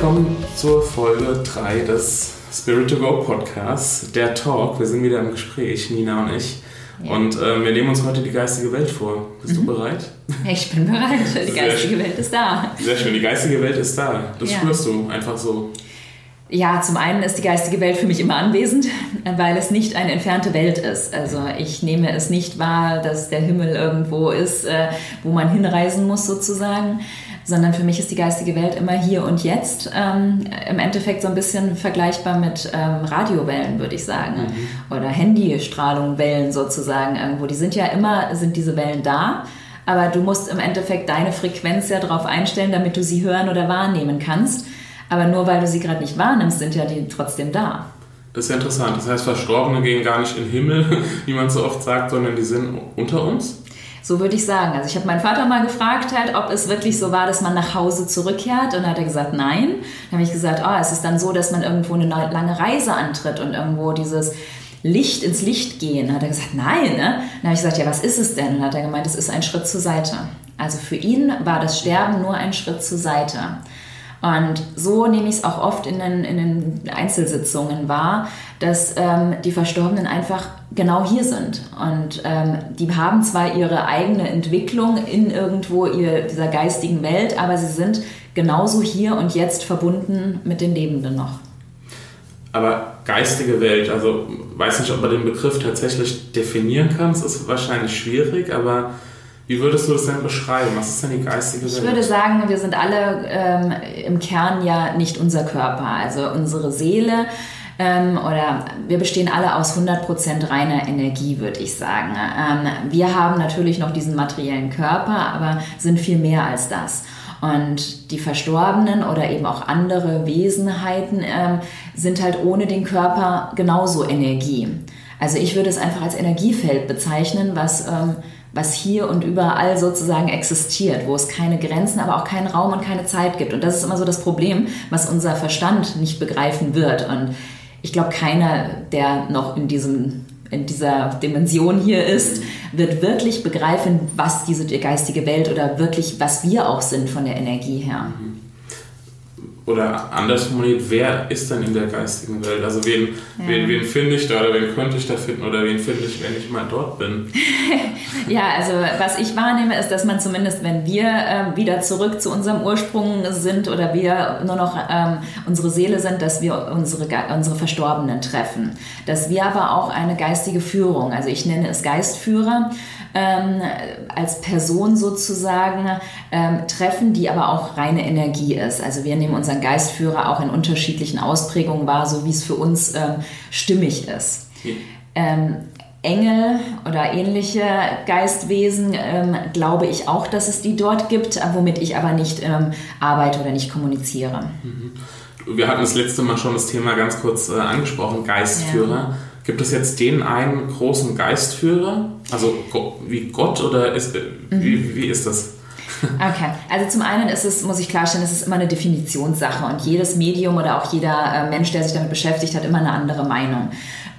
Willkommen zur Folge 3 des Spirit to Go Podcasts, der Talk. Wir sind wieder im Gespräch, Nina und ich. Ja. Und äh, wir nehmen uns heute die geistige Welt vor. Bist mhm. du bereit? Ich bin bereit. Die geistige Welt ist da. Sehr schön, die geistige Welt ist da. Das ja. spürst du einfach so. Ja, zum einen ist die geistige Welt für mich immer anwesend, weil es nicht eine entfernte Welt ist. Also ich nehme es nicht wahr, dass der Himmel irgendwo ist, äh, wo man hinreisen muss sozusagen, sondern für mich ist die geistige Welt immer hier und jetzt. Ähm, Im Endeffekt so ein bisschen vergleichbar mit ähm, Radiowellen, würde ich sagen. Mhm. Oder Handystrahlungwellen sozusagen irgendwo. Die sind ja immer, sind diese Wellen da. Aber du musst im Endeffekt deine Frequenz ja darauf einstellen, damit du sie hören oder wahrnehmen kannst. Aber nur weil du sie gerade nicht wahrnimmst, sind ja die trotzdem da. Das ist ja interessant. Das heißt, Verstorbene gehen gar nicht in den Himmel, wie man so oft sagt, sondern die sind unter uns? So würde ich sagen. Also ich habe meinen Vater mal gefragt, halt, ob es wirklich so war, dass man nach Hause zurückkehrt. Und dann hat er gesagt, nein. Dann habe ich gesagt, oh, es ist dann so, dass man irgendwo eine lange Reise antritt und irgendwo dieses Licht ins Licht gehen. Dann hat er gesagt, nein. Ne? Dann habe ich gesagt, ja, was ist es denn? Und dann hat er gemeint, es ist ein Schritt zur Seite. Also für ihn war das Sterben nur ein Schritt zur Seite. Und so nehme ich es auch oft in den, in den Einzelsitzungen wahr, dass ähm, die Verstorbenen einfach genau hier sind. Und ähm, die haben zwar ihre eigene Entwicklung in irgendwo ihr, dieser geistigen Welt, aber sie sind genauso hier und jetzt verbunden mit den Lebenden noch. Aber geistige Welt, also weiß nicht, ob man den Begriff tatsächlich definieren kann, es ist wahrscheinlich schwierig, aber wie würdest du das denn beschreiben? Was ist denn die geistige Welt? Ich würde sagen, wir sind alle ähm, im Kern ja nicht unser Körper. Also unsere Seele ähm, oder wir bestehen alle aus 100% reiner Energie, würde ich sagen. Ähm, wir haben natürlich noch diesen materiellen Körper, aber sind viel mehr als das. Und die Verstorbenen oder eben auch andere Wesenheiten ähm, sind halt ohne den Körper genauso Energie. Also ich würde es einfach als Energiefeld bezeichnen, was ähm, was hier und überall sozusagen existiert, wo es keine Grenzen, aber auch keinen Raum und keine Zeit gibt. Und das ist immer so das Problem, was unser Verstand nicht begreifen wird. Und ich glaube, keiner, der noch in diesem in dieser Dimension hier ist, wird wirklich begreifen, was diese geistige Welt oder wirklich, was wir auch sind von der Energie her. Mhm oder anders formuliert, wer ist denn in der geistigen Welt? Also wen, ja. wen, wen finde ich da oder wen könnte ich da finden oder wen finde ich, wenn ich mal dort bin? ja, also was ich wahrnehme, ist, dass man zumindest, wenn wir ähm, wieder zurück zu unserem Ursprung sind oder wir nur noch ähm, unsere Seele sind, dass wir unsere, unsere Verstorbenen treffen. Dass wir aber auch eine geistige Führung, also ich nenne es Geistführer, ähm, als Person sozusagen ähm, treffen, die aber auch reine Energie ist. Also wir nehmen unseren Geistführer auch in unterschiedlichen Ausprägungen wahr, so wie es für uns ähm, stimmig ist. Ähm, Engel oder ähnliche Geistwesen ähm, glaube ich auch, dass es die dort gibt, womit ich aber nicht ähm, arbeite oder nicht kommuniziere. Mhm. Wir hatten das letzte Mal schon das Thema ganz kurz äh, angesprochen, Geistführer. Ja. Gibt es jetzt den einen großen Geistführer? Also wie Gott oder ist, äh, mhm. wie, wie ist das? Okay, also zum einen ist es, muss ich klarstellen, es ist immer eine Definitionssache und jedes Medium oder auch jeder äh, Mensch, der sich damit beschäftigt, hat immer eine andere Meinung.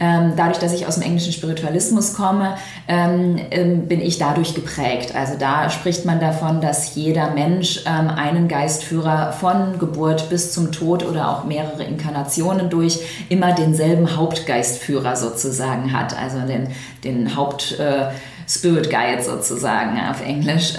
Ähm, dadurch, dass ich aus dem englischen Spiritualismus komme, ähm, ähm, bin ich dadurch geprägt. Also da spricht man davon, dass jeder Mensch einen Geistführer von Geburt bis zum Tod oder auch mehrere Inkarnationen durch immer denselben Hauptgeistführer sozusagen hat. Also den, den Haupt äh, Spirit Guide sozusagen auf Englisch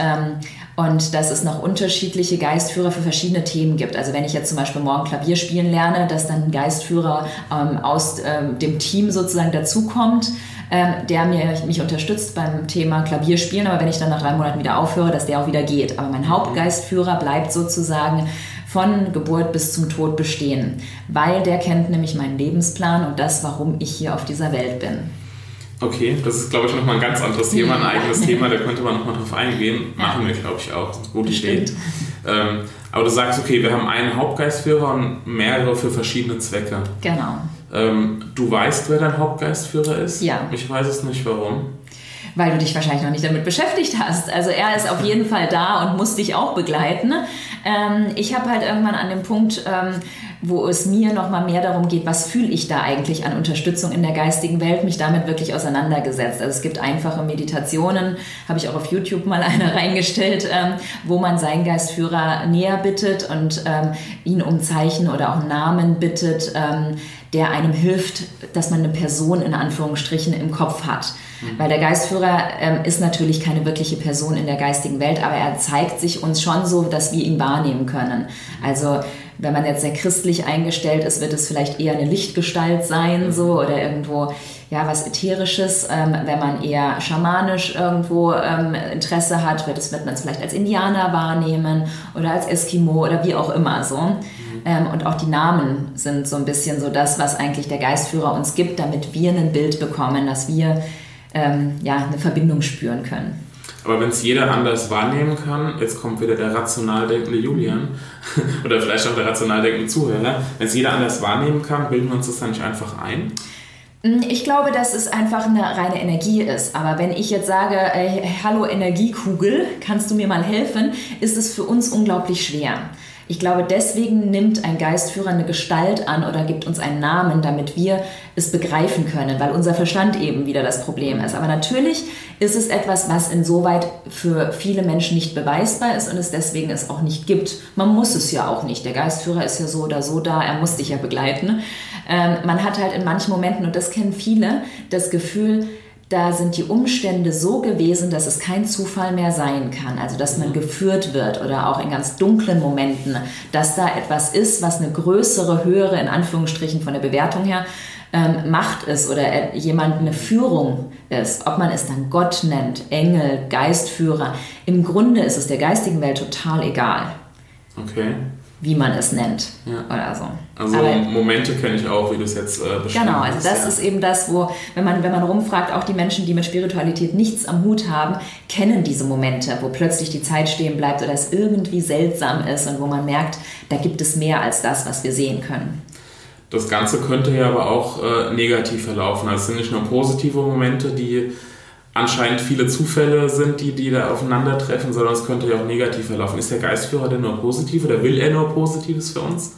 und dass es noch unterschiedliche Geistführer für verschiedene Themen gibt. Also wenn ich jetzt zum Beispiel morgen Klavier spielen lerne, dass dann ein Geistführer ähm, aus ähm, dem Team sozusagen dazukommt, ähm, der mir, mich unterstützt beim Thema Klavierspielen, aber wenn ich dann nach drei Monaten wieder aufhöre, dass der auch wieder geht. Aber mein Hauptgeistführer bleibt sozusagen von Geburt bis zum Tod bestehen, weil der kennt nämlich meinen Lebensplan und das, warum ich hier auf dieser Welt bin. Okay, das ist, glaube ich, nochmal ein ganz anderes Thema, ein eigenes Thema, da könnte man nochmal drauf eingehen. Machen wir, glaube ich, auch. Gute Idee. Ähm, aber du sagst, okay, wir haben einen Hauptgeistführer und mehrere für verschiedene Zwecke. Genau. Ähm, du weißt, wer dein Hauptgeistführer ist? Ja. Ich weiß es nicht, warum weil du dich wahrscheinlich noch nicht damit beschäftigt hast. Also er ist auf jeden Fall da und muss dich auch begleiten. Ähm, ich habe halt irgendwann an dem Punkt, ähm, wo es mir noch mal mehr darum geht, was fühle ich da eigentlich an Unterstützung in der geistigen Welt, mich damit wirklich auseinandergesetzt. Also es gibt einfache Meditationen, habe ich auch auf YouTube mal eine reingestellt, ähm, wo man seinen Geistführer näher bittet und ähm, ihn um Zeichen oder auch Namen bittet, ähm, der einem hilft, dass man eine Person in Anführungsstrichen im Kopf hat. Mhm. Weil der Geistführer ähm, ist natürlich keine wirkliche Person in der geistigen Welt, aber er zeigt sich uns schon so, dass wir ihn wahrnehmen können. Also wenn man jetzt sehr christlich eingestellt ist, wird es vielleicht eher eine Lichtgestalt sein, so oder irgendwo ja was ätherisches. Ähm, wenn man eher schamanisch irgendwo ähm, Interesse hat, wird es wird man es vielleicht als Indianer wahrnehmen oder als Eskimo oder wie auch immer so. Ähm, und auch die Namen sind so ein bisschen so das, was eigentlich der Geistführer uns gibt, damit wir ein Bild bekommen, dass wir ähm, ja, eine Verbindung spüren können. Aber wenn es jeder anders wahrnehmen kann, jetzt kommt wieder der rational denkende Julian oder vielleicht auch der rational denkende Zuhörer, wenn es jeder anders wahrnehmen kann, bilden wir uns das dann nicht einfach ein? Mm, ich glaube, dass es einfach eine reine Energie ist. Aber wenn ich jetzt sage, äh, hallo Energiekugel, kannst du mir mal helfen, ist es für uns unglaublich schwer. Ich glaube, deswegen nimmt ein Geistführer eine Gestalt an oder gibt uns einen Namen, damit wir es begreifen können, weil unser Verstand eben wieder das Problem ist. Aber natürlich ist es etwas, was insoweit für viele Menschen nicht beweisbar ist und es deswegen es auch nicht gibt. Man muss es ja auch nicht. Der Geistführer ist ja so oder so da, er muss dich ja begleiten. Ähm, man hat halt in manchen Momenten, und das kennen viele, das Gefühl, da sind die Umstände so gewesen, dass es kein Zufall mehr sein kann. Also dass man geführt wird oder auch in ganz dunklen Momenten, dass da etwas ist, was eine größere, höhere, in Anführungsstrichen von der Bewertung her, ähm, Macht ist oder jemand eine Führung ist. Ob man es dann Gott nennt, Engel, Geistführer. Im Grunde ist es der geistigen Welt total egal. Okay wie man es nennt ja. oder so. Also Aber, Momente kenne ich auch, wie du es jetzt äh, beschrieben Genau, also das ja. ist eben das, wo, wenn man, wenn man rumfragt, auch die Menschen, die mit Spiritualität nichts am Hut haben, kennen diese Momente, wo plötzlich die Zeit stehen bleibt oder es irgendwie seltsam ist und wo man merkt, da gibt es mehr als das, was wir sehen können. Das Ganze könnte ja aber auch äh, negativ verlaufen. Also es sind nicht nur positive Momente, die anscheinend viele Zufälle sind, die, die da aufeinandertreffen, sondern es könnte ja auch negativ verlaufen. Ist der Geistführer denn nur positiv oder will er nur Positives für uns?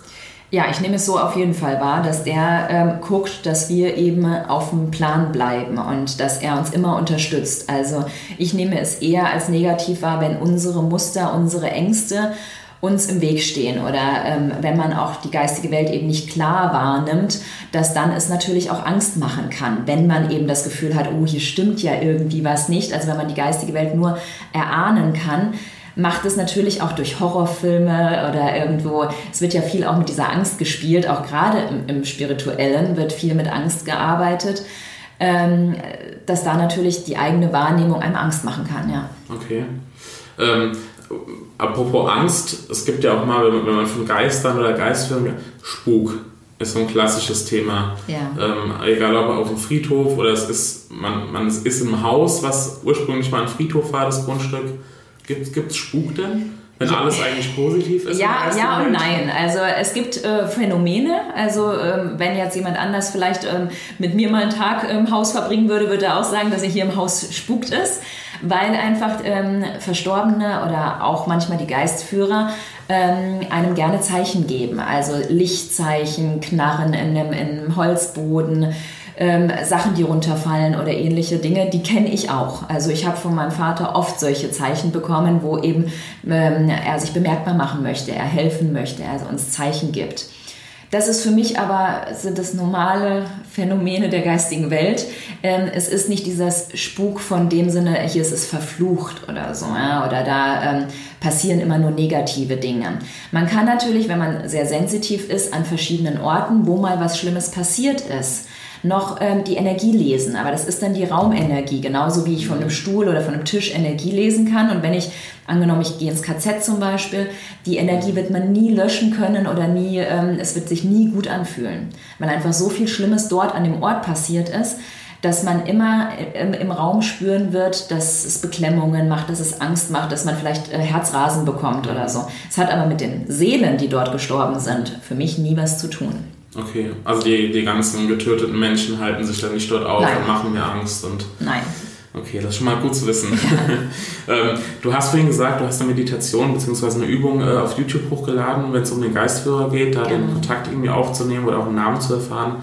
Ja, ich nehme es so auf jeden Fall wahr, dass der ähm, guckt, dass wir eben auf dem Plan bleiben und dass er uns immer unterstützt. Also ich nehme es eher als negativ wahr, wenn unsere Muster, unsere Ängste uns im Weg stehen oder ähm, wenn man auch die geistige Welt eben nicht klar wahrnimmt, dass dann es natürlich auch Angst machen kann, wenn man eben das Gefühl hat, oh, hier stimmt ja irgendwie was nicht. Also wenn man die geistige Welt nur erahnen kann, macht es natürlich auch durch Horrorfilme oder irgendwo, es wird ja viel auch mit dieser Angst gespielt, auch gerade im, im Spirituellen wird viel mit Angst gearbeitet, ähm, dass da natürlich die eigene Wahrnehmung einem Angst machen kann, ja. Okay. Ähm, apropos Angst, es gibt ja auch mal, wenn man von Geistern oder Geistfilmen, Spuk ist so ein klassisches Thema. Ja. Ähm, egal ob auf dem Friedhof oder es ist, man, man ist im Haus, was ursprünglich mal ein Friedhof war, das Grundstück. Gibt es Spuk denn? Wenn alles eigentlich positiv ist? Ja, ja und nein. Also es gibt äh, Phänomene. Also ähm, wenn jetzt jemand anders vielleicht ähm, mit mir mal einen Tag im Haus verbringen würde, würde er auch sagen, dass er hier im Haus spukt ist weil einfach ähm, Verstorbene oder auch manchmal die Geistführer ähm, einem gerne Zeichen geben. Also Lichtzeichen, Knarren in einem, in einem Holzboden. Ähm, Sachen, die runterfallen oder ähnliche Dinge, die kenne ich auch. Also ich habe von meinem Vater oft solche Zeichen bekommen, wo eben ähm, er sich bemerkbar machen möchte, er helfen möchte, er uns Zeichen gibt. Das ist für mich aber, sind das normale Phänomene der geistigen Welt. Ähm, es ist nicht dieses Spuk von dem Sinne, hier ist es verflucht oder so, ja, oder da ähm, passieren immer nur negative Dinge. Man kann natürlich, wenn man sehr sensitiv ist, an verschiedenen Orten, wo mal was Schlimmes passiert ist, noch ähm, die Energie lesen. Aber das ist dann die Raumenergie, genauso wie ich von einem Stuhl oder von einem Tisch Energie lesen kann. Und wenn ich, angenommen, ich gehe ins KZ zum Beispiel, die Energie wird man nie löschen können oder nie, ähm, es wird sich nie gut anfühlen, weil einfach so viel Schlimmes dort an dem Ort passiert ist. dass man immer im, im, Raum spüren wird, dass es Beklemmungen macht, dass es Angst macht, dass man vielleicht äh, Herzrasen bekommt oder so. Es hat aber mit den Seelen, die dort gestorben sind, für mich nie was zu tun. Okay, also die, die ganzen getöteten Menschen halten sich dann nicht dort auf Nein. und machen mir Angst und. Nein. Okay, das ist schon mal gut zu wissen. Ja. ähm, du hast vorhin gesagt, du hast eine Meditation bzw. eine Übung äh, auf YouTube hochgeladen, wenn es um den Geistführer geht, da ja. den Kontakt irgendwie aufzunehmen oder auch einen Namen zu erfahren.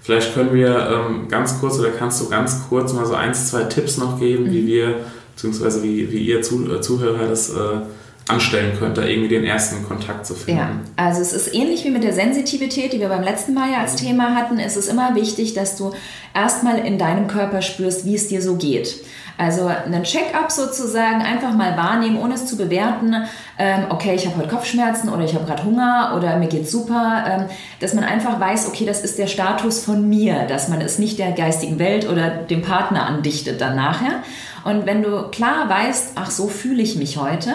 Vielleicht können wir ähm, ganz kurz oder kannst du ganz kurz mal so ein, zwei Tipps noch geben, mhm. wie wir bzw. wie, wie ihr äh, Zuhörer das äh, anstellen könnt, da irgendwie den ersten Kontakt zu finden. Ja, also es ist ähnlich wie mit der Sensitivität, die wir beim letzten Mal ja als Thema hatten. Es ist immer wichtig, dass du erstmal in deinem Körper spürst, wie es dir so geht. Also einen Check-up sozusagen, einfach mal wahrnehmen, ohne es zu bewerten. Ähm, okay, ich habe heute Kopfschmerzen oder ich habe gerade Hunger oder mir geht's super. Ähm, dass man einfach weiß, okay, das ist der Status von mir, dass man es nicht der geistigen Welt oder dem Partner andichtet dann nachher. Und wenn du klar weißt, ach, so fühle ich mich heute,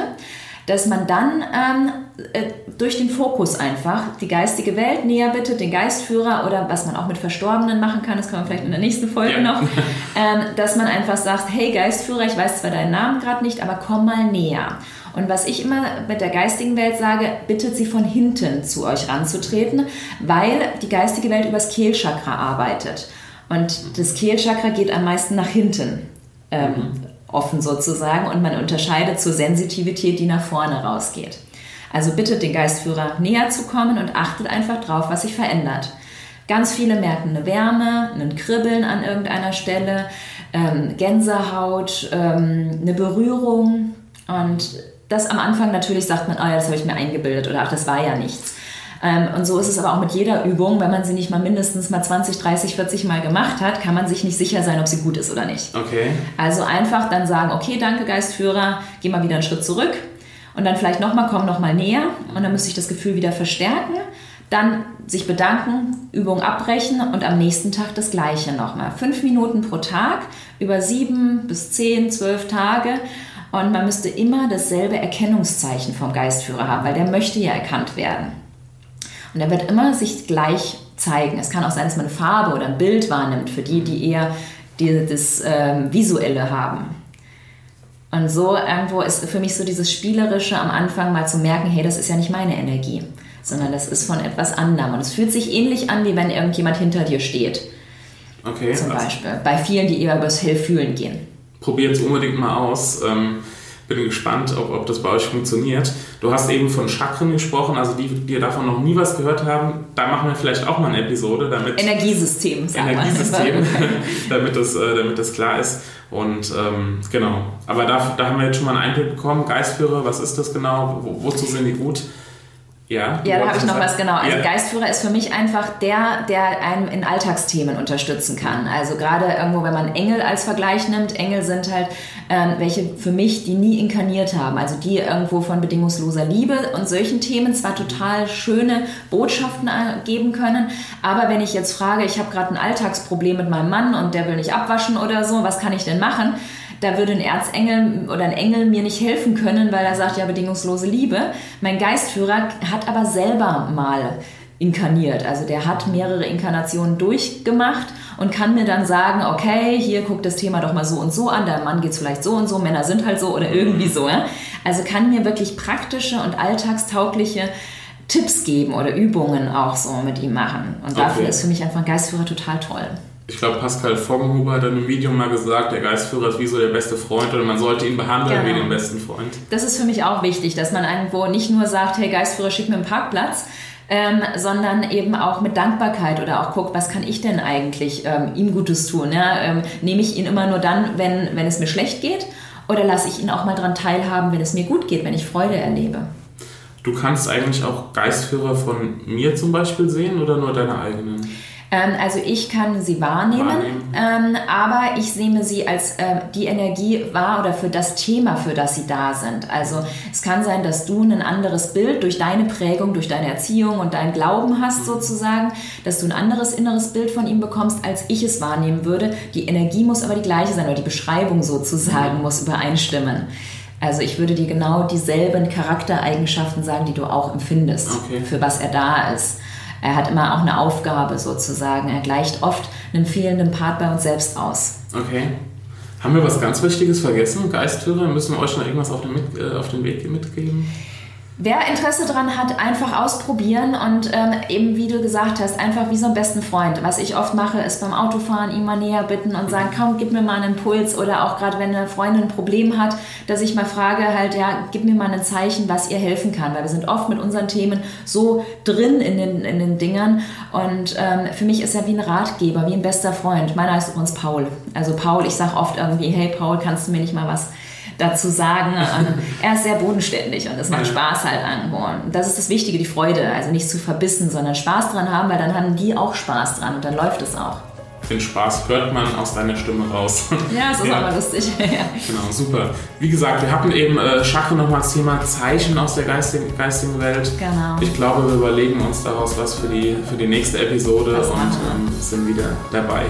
dass man dann ähm, äh, durch den Fokus einfach die geistige Welt näher bittet, den Geistführer oder was man auch mit Verstorbenen machen kann, das kann man vielleicht in der nächsten Folge ja. noch, ähm, dass man einfach sagt, hey Geistführer, ich weiß zwar deinen Namen gerade nicht, aber komm mal näher. Und was ich immer mit der geistigen Welt sage, bittet sie von hinten zu euch ranzutreten, weil die geistige Welt übers Kehlchakra arbeitet. Und das Kehlchakra geht am meisten nach hinten. Ähm, mhm offen sozusagen und man unterscheidet zur Sensitivität, die nach vorne rausgeht. Also bittet den Geistführer näher zu kommen und achtet einfach drauf, was sich verändert. Ganz viele merken eine Wärme, ein Kribbeln an irgendeiner Stelle, ähm, Gänsehaut, ähm, eine Berührung und das am Anfang natürlich sagt man, oh ja, das habe ich mir eingebildet oder ach, das war ja nichts. Ähm, und so ist es aber auch mit jeder Übung. Wenn man sie nicht mal mindestens mal 20, 30, 40 Mal gemacht hat, kann man sich nicht sicher sein, ob sie gut ist oder nicht. Okay. Also einfach dann sagen, okay, danke Geistführer, geh mal wieder einen Schritt zurück und dann vielleicht nochmal, komm nochmal näher und dann müsste ich das Gefühl wieder verstärken. Dann sich bedanken, Übung abbrechen und am nächsten Tag das gleiche nochmal. Fünf Minuten pro Tag über sieben bis zehn, zwölf Tage. Und man müsste immer dasselbe Erkennungszeichen vom Geistführer haben, weil der möchte ja erkannt werden. Und er wird immer sich gleich zeigen. Es kann auch sein, dass man eine Farbe oder ein Bild wahrnimmt für die, die eher die, das ähm, Visuelle haben. Und so irgendwo ist für mich so dieses Spielerische am Anfang mal zu merken, hey, das ist ja nicht meine Energie, sondern das ist von etwas anderem. Und es fühlt sich ähnlich an, wie wenn irgendjemand hinter dir steht. Okay. Zum also Beispiel. Bei vielen, die eher übers Hellfühlen gehen. Probiert es unbedingt mal aus. Ähm bin gespannt, ob, ob das bei euch funktioniert. Du hast eben von Chakren gesprochen, also die, die davon noch nie was gehört haben, da machen wir vielleicht auch mal eine Episode, damit... Energiesystem, Energiesystem, damit, das, äh, damit das klar ist. Und ähm, genau, aber da, da haben wir jetzt schon mal einen Einblick bekommen. Geistführer, was ist das genau? Wo, wozu sind die gut? Ja, ja da habe ich noch was genau. Also ja. Geistführer ist für mich einfach der, der einem in Alltagsthemen unterstützen kann. Also gerade irgendwo, wenn man Engel als Vergleich nimmt, Engel sind halt ähm, welche für mich, die nie inkarniert haben. Also die irgendwo von bedingungsloser Liebe und solchen Themen zwar total schöne Botschaften äh, geben können, aber wenn ich jetzt frage, ich habe gerade ein Alltagsproblem mit meinem Mann und der will nicht abwaschen oder so, was kann ich denn machen? Da würde ein Erzengel oder ein Engel mir nicht helfen können, weil er sagt ja bedingungslose Liebe. Mein Geistführer hat aber selber mal inkarniert. Also der hat mehrere Inkarnationen durchgemacht und kann mir dann sagen, okay, hier guckt das Thema doch mal so und so an, der Mann geht es vielleicht so und so, Männer sind halt so oder irgendwie so. Ja? Also kann mir wirklich praktische und alltagstaugliche Tipps geben oder Übungen auch so mit ihm machen. Und dafür okay. ist für mich einfach ein Geistführer total toll ich glaube, Pascal Foggenhuber hat in einem Video mal gesagt, der Geistführer ist wie so der beste Freund oder man sollte ihn behandeln genau. wie den besten Freund. Das ist für mich auch wichtig, dass man irgendwo nicht nur sagt, hey Geistführer, schick mir einen Parkplatz, ähm, sondern eben auch mit Dankbarkeit oder auch guckt, was kann ich denn eigentlich ähm, ihm Gutes tun? Ja? Ähm, nehme ich ihn immer nur dann, wenn, wenn es mir schlecht geht oder lasse ich ihn auch mal daran teilhaben, wenn es mir gut geht, wenn ich Freude erlebe? Du kannst eigentlich auch Geistführer von mir zum Beispiel sehen oder nur deine eigenen? Ähm, also ich kann sie wahrnehmen, wahrnehmen. Ähm, aber ich nehme sie als äh, die Energie wahr oder für das Thema, für das sie da sind. Also es kann sein, dass du ein anderes Bild durch deine Prägung, durch deine Erziehung und deinen Glauben hast mhm. sozusagen, dass du ein anderes inneres Bild von ihm bekommst, als ich es wahrnehmen würde. Die Energie muss aber die gleiche sein oder die Beschreibung sozusagen mhm. muss übereinstimmen. Also ich würde dir genau dieselben Charaktereigenschaften sagen, die du auch empfindest, okay. für was er da ist. Er hat immer auch eine Aufgabe sozusagen. Er gleicht oft einen fehlenden Part bei uns selbst aus. Okay. Haben wir was ganz Wichtiges vergessen? Geistführer, müssen wir euch noch irgendwas auf den, äh, auf den Weg mitgeben? Wer Interesse daran hat, einfach ausprobieren und ähm, eben, wie du gesagt hast, einfach wie so ein besten Freund. Was ich oft mache, ist beim Autofahren ihn mal näher bitten und sagen, komm, gib mir mal einen Impuls oder auch gerade wenn eine Freundin ein Problem hat, dass ich mal frage, halt, ja, gib mir mal ein Zeichen, was ihr helfen kann, weil wir sind oft mit unseren Themen so drin in den, in den Dingern und ähm, für mich ist er wie ein Ratgeber, wie ein bester Freund. Meiner heißt übrigens Paul. Also Paul, ich sage oft irgendwie, hey Paul, kannst du mir nicht mal was dazu sagen. er ist sehr bodenständig und es macht Spaß halt irgendwo. Und das ist das Wichtige, die Freude. Also nicht zu verbissen, sondern Spaß dran haben, weil dann haben die auch Spaß dran und dann läuft es auch. Den Spaß hört man aus deiner Stimme raus. Ja, es ist ja. aber lustig. Genau, super. Wie gesagt, wir hatten eben äh, Chakra nochmal das Thema Zeichen aus der geistigen, geistigen Welt. Genau. Ich glaube, wir überlegen uns daraus was für die, für die nächste Episode und ähm, sind wieder dabei.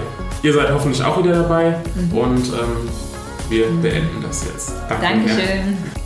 Ihr seid hoffentlich auch wieder dabei Mhm. und ähm, wir beenden das jetzt. Danke. Dankeschön.